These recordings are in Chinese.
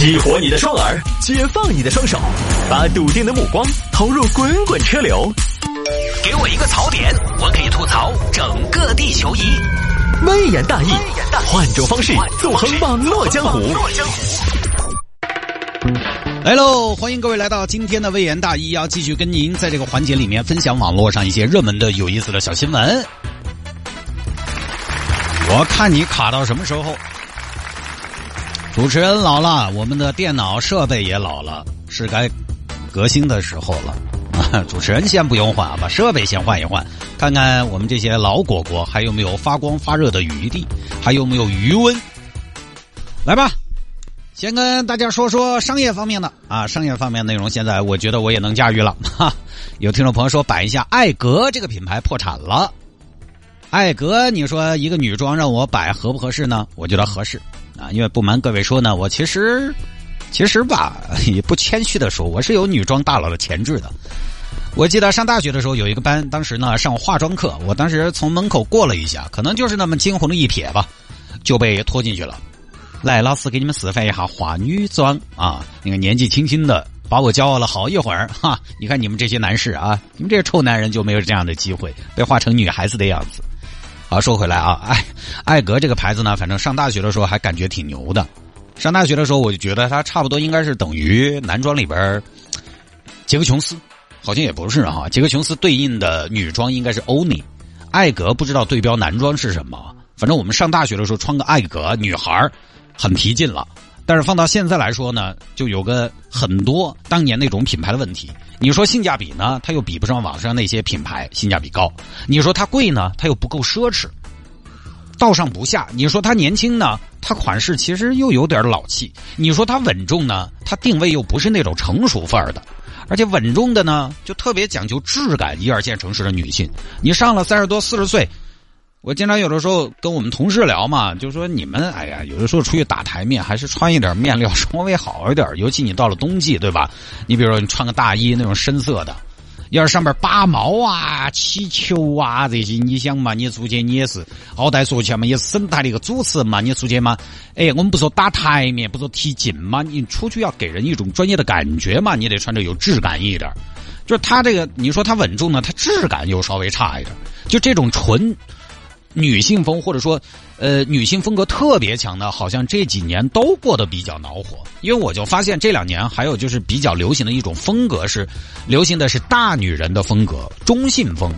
激活你的双耳，解放你的双手，把笃定的目光投入滚滚车流。给我一个槽点，我可以吐槽整个地球仪。微言大义，换种方式纵横网络江湖。来喽，欢迎各位来到今天的微言大义，要继续跟您在这个环节里面分享网络上一些热门的、有意思的小新闻。我看你卡到什么时候？主持人老了，我们的电脑设备也老了，是该革新的时候了啊！主持人先不用换啊，把设备先换一换，看看我们这些老果果还有没有发光发热的余地，还有没有余温。来吧，先跟大家说说商业方面的啊，商业方面内容，现在我觉得我也能驾驭了哈。有听众朋友说摆一下，艾格这个品牌破产了。艾格，你说一个女装让我摆合不合适呢？我觉得合适啊，因为不瞒各位说呢，我其实，其实吧，也不谦虚的说，我是有女装大佬的潜质的。我记得上大学的时候有一个班，当时呢上化妆课，我当时从门口过了一下，可能就是那么惊鸿的一瞥吧，就被拖进去了。来，老师给你们示范一下化女装啊！那个年纪轻轻的把我骄傲了好一会儿哈。你看你们这些男士啊，你们这些臭男人就没有这样的机会被画成女孩子的样子。好，说回来啊，艾艾格这个牌子呢，反正上大学的时候还感觉挺牛的。上大学的时候，我就觉得它差不多应该是等于男装里边杰克琼斯，好像也不是哈。杰克琼斯对应的女装应该是欧尼，艾格不知道对标男装是什么。反正我们上大学的时候穿个艾格，女孩很提劲了。但是放到现在来说呢，就有个很多当年那种品牌的问题。你说性价比呢，它又比不上网上那些品牌性价比高；你说它贵呢，它又不够奢侈，道上不下。你说它年轻呢，它款式其实又有点老气；你说它稳重呢，它定位又不是那种成熟范儿的，而且稳重的呢，就特别讲究质感。一二线城市的女性，你上了三十多、四十岁。我经常有的时候跟我们同事聊嘛，就说你们哎呀，有的时候出去打台面，还是穿一点面料稍微好一点。尤其你到了冬季，对吧？你比如说你穿个大衣那种深色的，要是上面扒毛啊、起球啊这些，你想嘛，你出去你也是，好歹说起来嘛，也是省台的一个主持人嘛，你出去嘛，哎，我们不说打台面，不说提劲嘛，你出去要给人一种专业的感觉嘛，你得穿着有质感一点。就是他这个，你说他稳重呢，他质感又稍微差一点。就这种纯。女性风或者说，呃，女性风格特别强的，好像这几年都过得比较恼火。因为我就发现这两年还有就是比较流行的一种风格是，流行的是大女人的风格，中性风。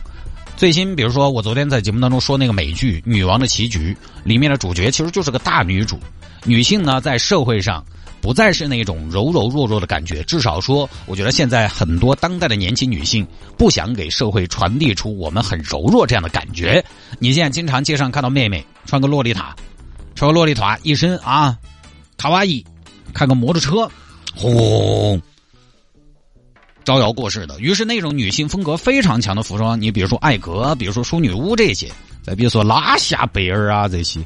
最新，比如说我昨天在节目当中说那个美剧《女王的棋局》里面的主角其实就是个大女主，女性呢在社会上。不再是那种柔柔弱弱的感觉，至少说，我觉得现在很多当代的年轻女性不想给社会传递出我们很柔弱这样的感觉。你现在经常街上看到妹妹穿个洛丽塔，穿个洛丽塔，一身啊卡哇伊，开个摩托车，轰，招摇过市的。于是那种女性风格非常强的服装，你比如说艾格，比如说淑女屋这些，再比如说拉夏贝尔啊这些，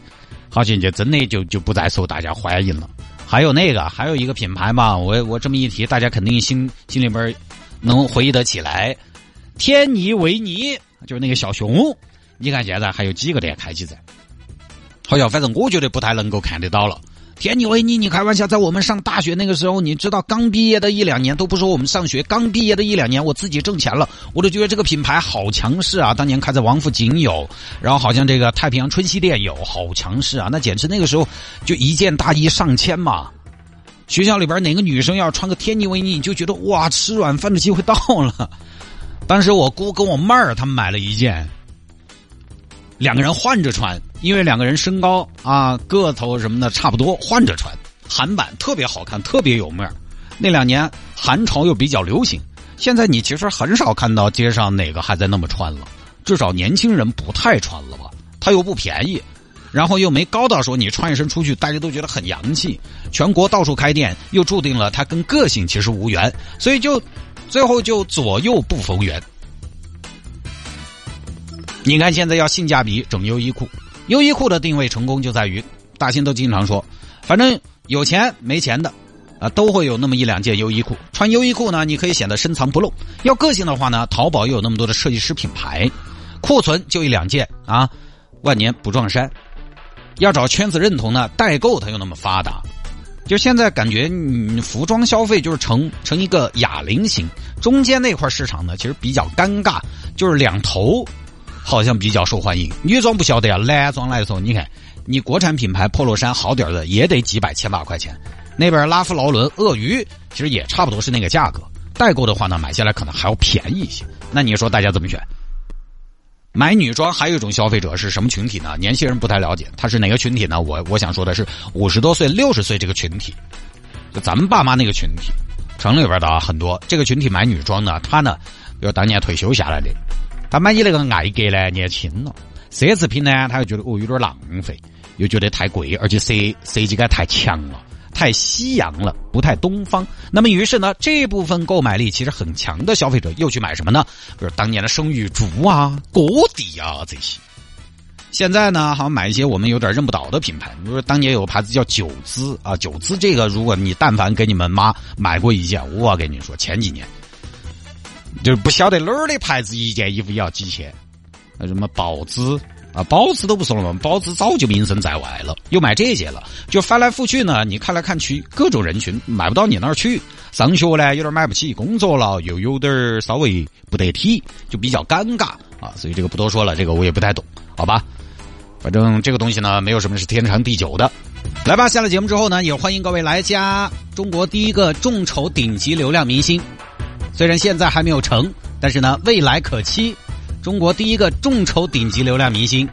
好像就真的就就不再受大家欢迎了。还有那个，还有一个品牌嘛，我我这么一提，大家肯定心心里边能回忆得起来。天尼维尼就是那个小熊，你看现在还有几个店开起在？好像反正我觉得不太能够看得到了。天尼维尼，你开玩笑，在我们上大学那个时候，你知道刚毕业的一两年，都不说我们上学，刚毕业的一两年，我自己挣钱了，我都觉得这个品牌好强势啊！当年开在王府井有，然后好像这个太平洋春熙店有，好强势啊！那简直那个时候就一件大衣上千嘛。学校里边哪个女生要穿个天尼维尼，你就觉得哇，吃软饭的机会到了。当时我姑跟我妹儿他们买了一件。两个人换着穿，因为两个人身高啊、个头什么的差不多，换着穿，韩版特别好看，特别有面儿。那两年韩潮又比较流行，现在你其实很少看到街上哪个还在那么穿了，至少年轻人不太穿了吧？它又不便宜，然后又没高到说你穿一身出去大家都觉得很洋气。全国到处开店，又注定了它跟个性其实无缘，所以就最后就左右不逢源。你看，现在要性价比整优衣库，优衣库的定位成功就在于，大兴都经常说，反正有钱没钱的，啊，都会有那么一两件优衣库。穿优衣库呢，你可以显得深藏不露；要个性的话呢，淘宝又有那么多的设计师品牌，库存就一两件啊，万年不撞衫。要找圈子认同呢，代购它又那么发达。就现在感觉，嗯，服装消费就是成成一个哑铃型，中间那块市场呢，其实比较尴尬，就是两头好像比较受欢迎。女装不晓得呀，男装来说，你看，你国产品牌 polo 衫好点的也得几百千把块钱，那边拉夫劳伦、鳄鱼其实也差不多是那个价格。代购的话呢，买下来可能还要便宜一些。那你说大家怎么选？买女装还有一种消费者是什么群体呢？年轻人不太了解，他是哪个群体呢？我我想说的是五十多岁、六十岁这个群体，就咱们爸妈那个群体，城里边的啊很多。这个群体买女装呢，他呢，比如当年退休下来的，他买你那个艾格呢，年轻了；奢侈品呢，他又觉得哦有点浪费，又觉得太贵，而且设设计感太强了。太西洋了，不太东方。那么，于是呢，这部分购买力其实很强的消费者又去买什么呢？比如当年的生育竹啊、锅底啊这些。现在呢，好像买一些我们有点认不到的品牌。比如说当年有个牌子叫九姿啊，九姿这个，如果你但凡给你们妈买过一件，我跟你说，前几年就是不晓得哪儿的牌子，一件衣服也要几千。什么宝姿。啊，宝姿都不说了嘛，宝姿早就名声在外了，又买这些了，就翻来覆去呢，你看来看去，各种人群买不到你那儿去。上学呢有点买不起，工作了又有点稍微不得体，就比较尴尬啊。所以这个不多说了，这个我也不太懂，好吧？反正这个东西呢，没有什么是天长地久的。来吧，下了节目之后呢，也欢迎各位来加中国第一个众筹顶级流量明星，虽然现在还没有成，但是呢，未来可期。中国第一个众筹顶级流量明星，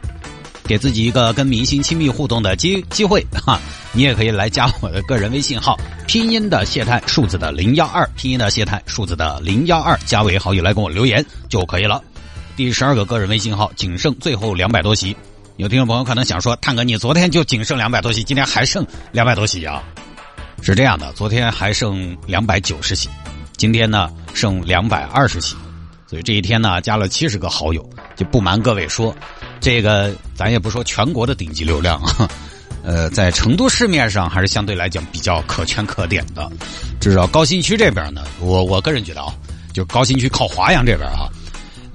给自己一个跟明星亲密互动的机机会哈！你也可以来加我的个人微信号，拼音的谢探，数字的零幺二，拼音的谢探，数字的零幺二，加为好友来跟我留言就可以了。第十二个个人微信号仅剩最后两百多席，有听众朋友可能想说，探哥你昨天就仅剩两百多席，今天还剩两百多席啊？是这样的，昨天还剩两百九十席，今天呢剩两百二十起。所以这一天呢，加了七十个好友，就不瞒各位说，这个咱也不说全国的顶级流量啊，呃，在成都市面上还是相对来讲比较可圈可点的。至少高新区这边呢，我我个人觉得啊，就高新区靠华阳这边啊，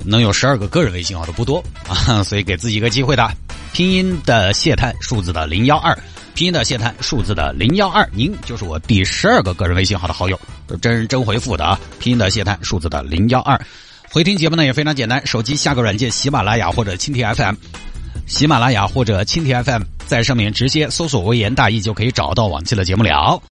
能有十二个个人微信号的不多啊，所以给自己一个机会的，拼音的谢探，数字的零幺二，拼音的谢探，数字的零幺二，您就是我第十二个个人微信号的好友，都真人真回复的啊，拼音的谢探，数字的零幺二。回听节目呢也非常简单，手机下个软件喜马拉雅或者蜻蜓 FM，喜马拉雅或者蜻蜓 FM，在上面直接搜索“微言大义”就可以找到往期的节目了。